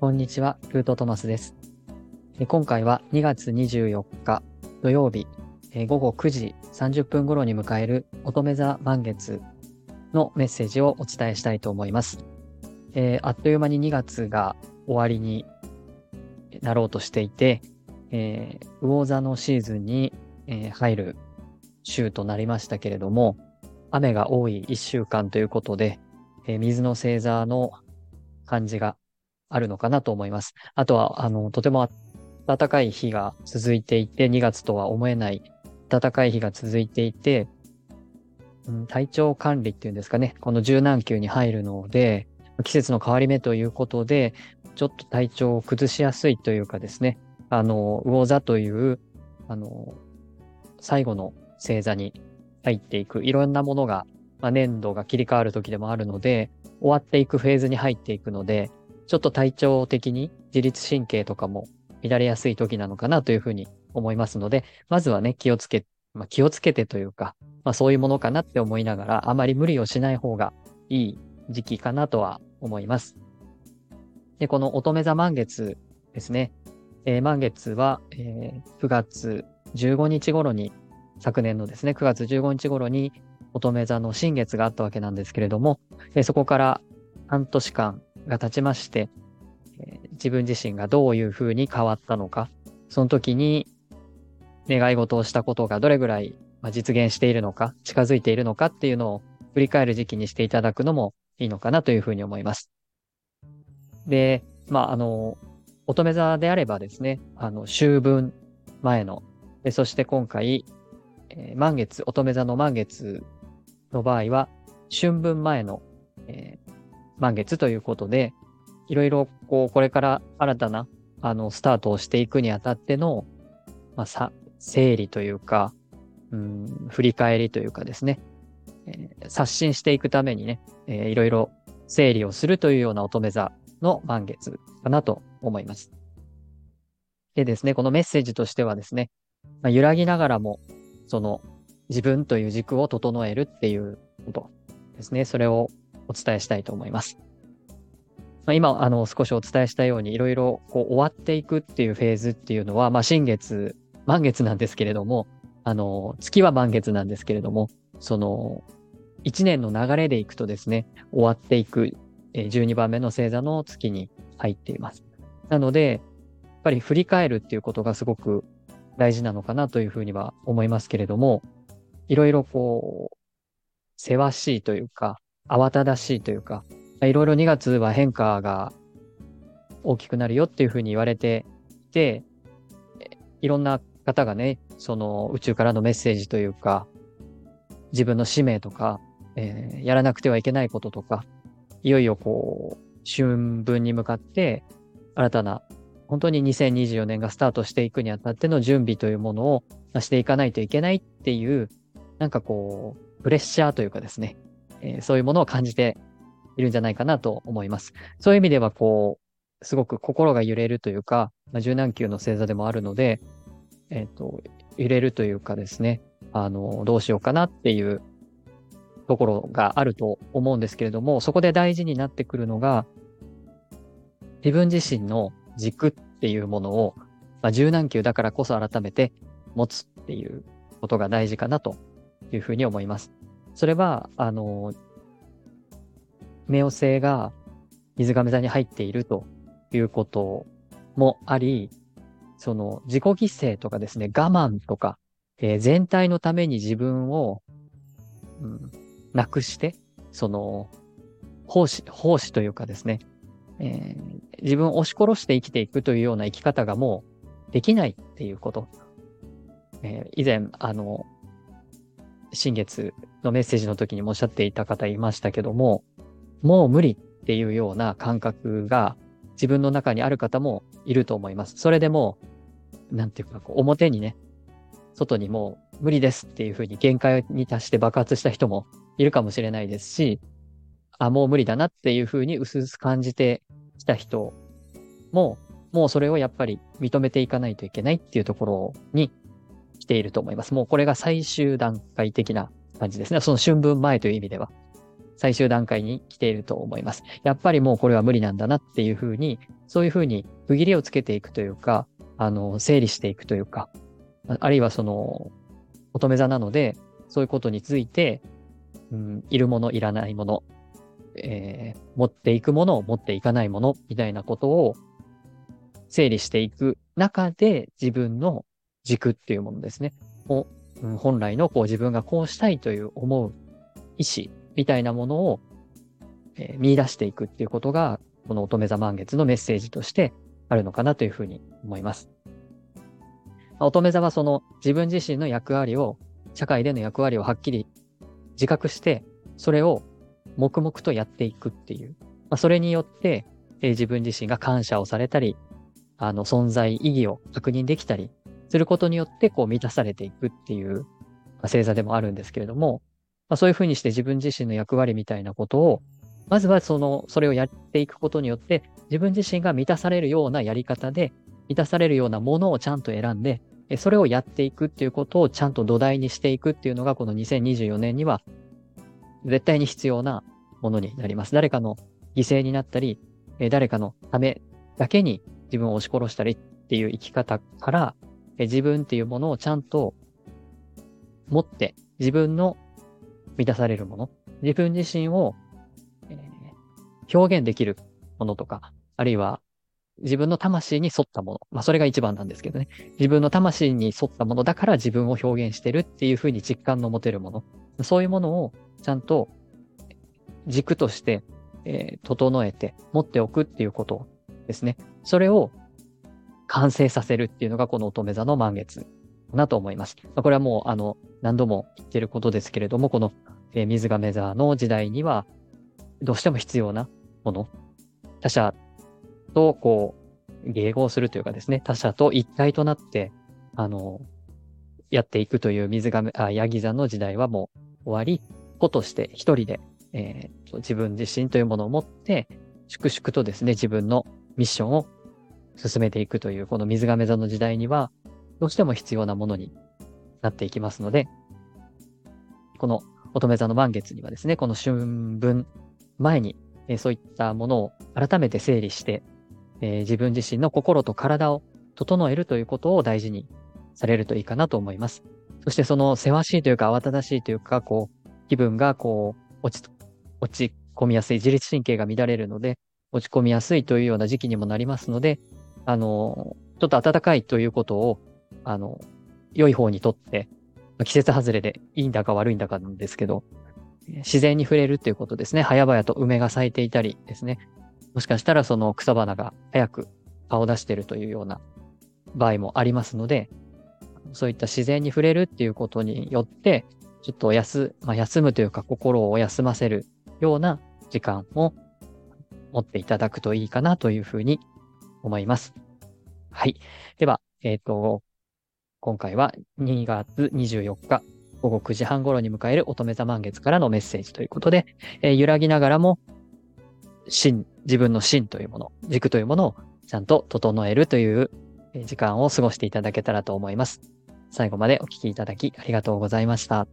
こんにちは、ルートトマスです。今回は2月24日土曜日午後9時30分頃に迎える乙女座満月のメッセージをお伝えしたいと思います。えー、あっという間に2月が終わりになろうとしていて、えー、魚座のシーズンに、えー、入る週となりましたけれども、雨が多い1週間ということで、えー、水の星座の感じがあるのかなと思います。あとは、あの、とても暖かい日が続いていて、2月とは思えない暖かい日が続いていて、うん、体調管理っていうんですかね、この柔軟球に入るので、季節の変わり目ということで、ちょっと体調を崩しやすいというかですね、あの、魚座という、あの、最後の星座に入っていく、いろんなものが、まあ、年度が切り替わる時でもあるので、終わっていくフェーズに入っていくので、ちょっと体調的に自律神経とかも乱れやすい時なのかなというふうに思いますので、まずはね、気をつけ、まあ、気をつけてというか、まあそういうものかなって思いながら、あまり無理をしない方がいい時期かなとは思います。で、この乙女座満月ですね。えー、満月は、えー、9月15日頃に、昨年のですね、9月15日頃に乙女座の新月があったわけなんですけれども、え、そこから半年間が経ちまして、え、自分自身がどういうふうに変わったのか、その時に願い事をしたことがどれぐらい実現しているのか、近づいているのかっていうのを振り返る時期にしていただくのもいいのかなというふうに思います。で、まあ、あの、乙女座であればですね、あの、秋分前の、そして今回、えー、満月、乙女座の満月の場合は、春分前の、えー、満月ということで、いろいろ、こう、これから新たな、あの、スタートをしていくにあたっての、まあ、さ、整理というか、うん、振り返りというかですね、えー、刷新していくためにね、えー、いろいろ整理をするというような乙女座の満月かなと思います。でですね、このメッセージとしてはですね、まあ、揺らぎながらも、その自分という軸を整えるっていうことですね。それをお伝えしたいと思います。まあ、今、あの、少しお伝えしたように、いろいろこう終わっていくっていうフェーズっていうのは、まあ、新月満月なんですけれども、あの、月は満月なんですけれども、その、一年の流れでいくとですね、終わっていく、12番目の星座の月に入っています。なので、やっぱり振り返るっていうことがすごく大事なのかなというふうには思いますけれども、いろいろこう、せわしいというか、慌ただしいというか、いろいろ2月は変化が大きくなるよっていうふうに言われていて、いろんな方がね、その宇宙からのメッセージというか、自分の使命とか、えー、やらなくてはいけないこととか、いよいよこう、春分に向かって、新たな、本当に2024年がスタートしていくにあたっての準備というものをしていかないといけないっていう、なんかこう、プレッシャーというかですね、えー、そういうものを感じているんじゃないかなと思います。そういう意味ではこう、すごく心が揺れるというか、まあ、柔軟球の星座でもあるので、えっ、ー、と、揺れるというかですね、あの、どうしようかなっていうところがあると思うんですけれども、そこで大事になってくるのが、自分自身の軸っていうものを、まあ、柔軟球だからこそ改めて持つっていうことが大事かなというふうに思います。それは、あの、冥王星が水亀座に入っているということもあり、その自己犠牲とかですね、我慢とか、えー、全体のために自分を、うん、なくして、その、奉仕、奉仕というかですね、えー、自分を押し殺して生きていくというような生き方がもうできないっていうこと。えー、以前、あの、新月のメッセージの時にもおっしゃっていた方いましたけども、もう無理っていうような感覚が自分の中にある方もいると思います。それでもなんていうか、表にね、外にもう無理ですっていうふうに限界に達して爆発した人もいるかもしれないですし、あ、もう無理だなっていうふうに薄々感じてきた人も、もうそれをやっぱり認めていかないといけないっていうところに来ていると思います。もうこれが最終段階的な感じですね。その春分前という意味では。最終段階に来ていると思います。やっぱりもうこれは無理なんだなっていうふうに、そういうふうに区切りをつけていくというか、あの、整理していくというか、あるいはその、乙女座なので、そういうことについて、うん、いるもの、いらないもの、えー、持っていくものを、持っていかないもの、みたいなことを整理していく中で自分の軸っていうものですね。を、本来のこう自分がこうしたいという思う意志みたいなものを、えー、見出していくっていうことが、この乙女座満月のメッセージとしてあるのかなというふうに思います。乙女座はその自分自身の役割を、社会での役割をはっきり自覚して、それを黙々とやっていくっていう。まあ、それによって、えー、自分自身が感謝をされたり、あの、存在意義を確認できたりすることによって、こう満たされていくっていう、まあ、星座でもあるんですけれども、まあ、そういうふうにして自分自身の役割みたいなことを、まずはその、それをやっていくことによって、自分自身が満たされるようなやり方で、満たされるようなものをちゃんと選んで、それをやっていくっていうことをちゃんと土台にしていくっていうのが、この2024年には絶対に必要なものになります。誰かの犠牲になったり、え誰かのためだけに自分を押し殺したりっていう生き方から、え自分っていうものをちゃんと持って、自分の満たされるもの、自分自身を、え、表現できるものとか、あるいは自分の魂に沿ったもの。まあ、それが一番なんですけどね。自分の魂に沿ったものだから自分を表現してるっていうふうに実感の持てるもの。そういうものをちゃんと軸として、えー、整えて持っておくっていうことですね。それを完成させるっていうのがこの乙女座の満月かなと思います。まあ、これはもうあの何度も言ってることですけれども、この、えー、水亀座の時代にはどうしても必要なもの。他者とこう迎合するというかですね、他者と一体となって、あの、やっていくという水亀、あ、ヤギ座の時代はもう終わり、子として一人でえー、自分自身というものを持って、粛々とですね、自分のミッションを進めていくという、この水亀座の時代には、どうしても必要なものになっていきますので、この乙女座の満月にはですね、この春分前に、え、そういったものを改めて整理して、えー、自分自身の心と体を整えるということを大事にされるといいかなと思います。そしてそのせわしいというか慌ただしいというか、こう、気分がこう、落ち落ち込みやすい、自律神経が乱れるので、落ち込みやすいというような時期にもなりますので、あの、ちょっと暖かいということを、あの、良い方にとって、季節外れでいいんだか悪いんだかなんですけど、自然に触れるっていうことですね。早々と梅が咲いていたりですね。もしかしたらその草花が早く顔出してるというような場合もありますので、そういった自然に触れるっていうことによって、ちょっと休、まあ、休むというか心を休ませるような時間を持っていただくといいかなというふうに思います。はい。では、えっ、ー、と、今回は2月24日午後9時半頃に迎える乙女座満月からのメッセージということで、えー、揺らぎながらも、真、自分の芯というもの、軸というものをちゃんと整えるという時間を過ごしていただけたらと思います。最後までお聴きいただきありがとうございました。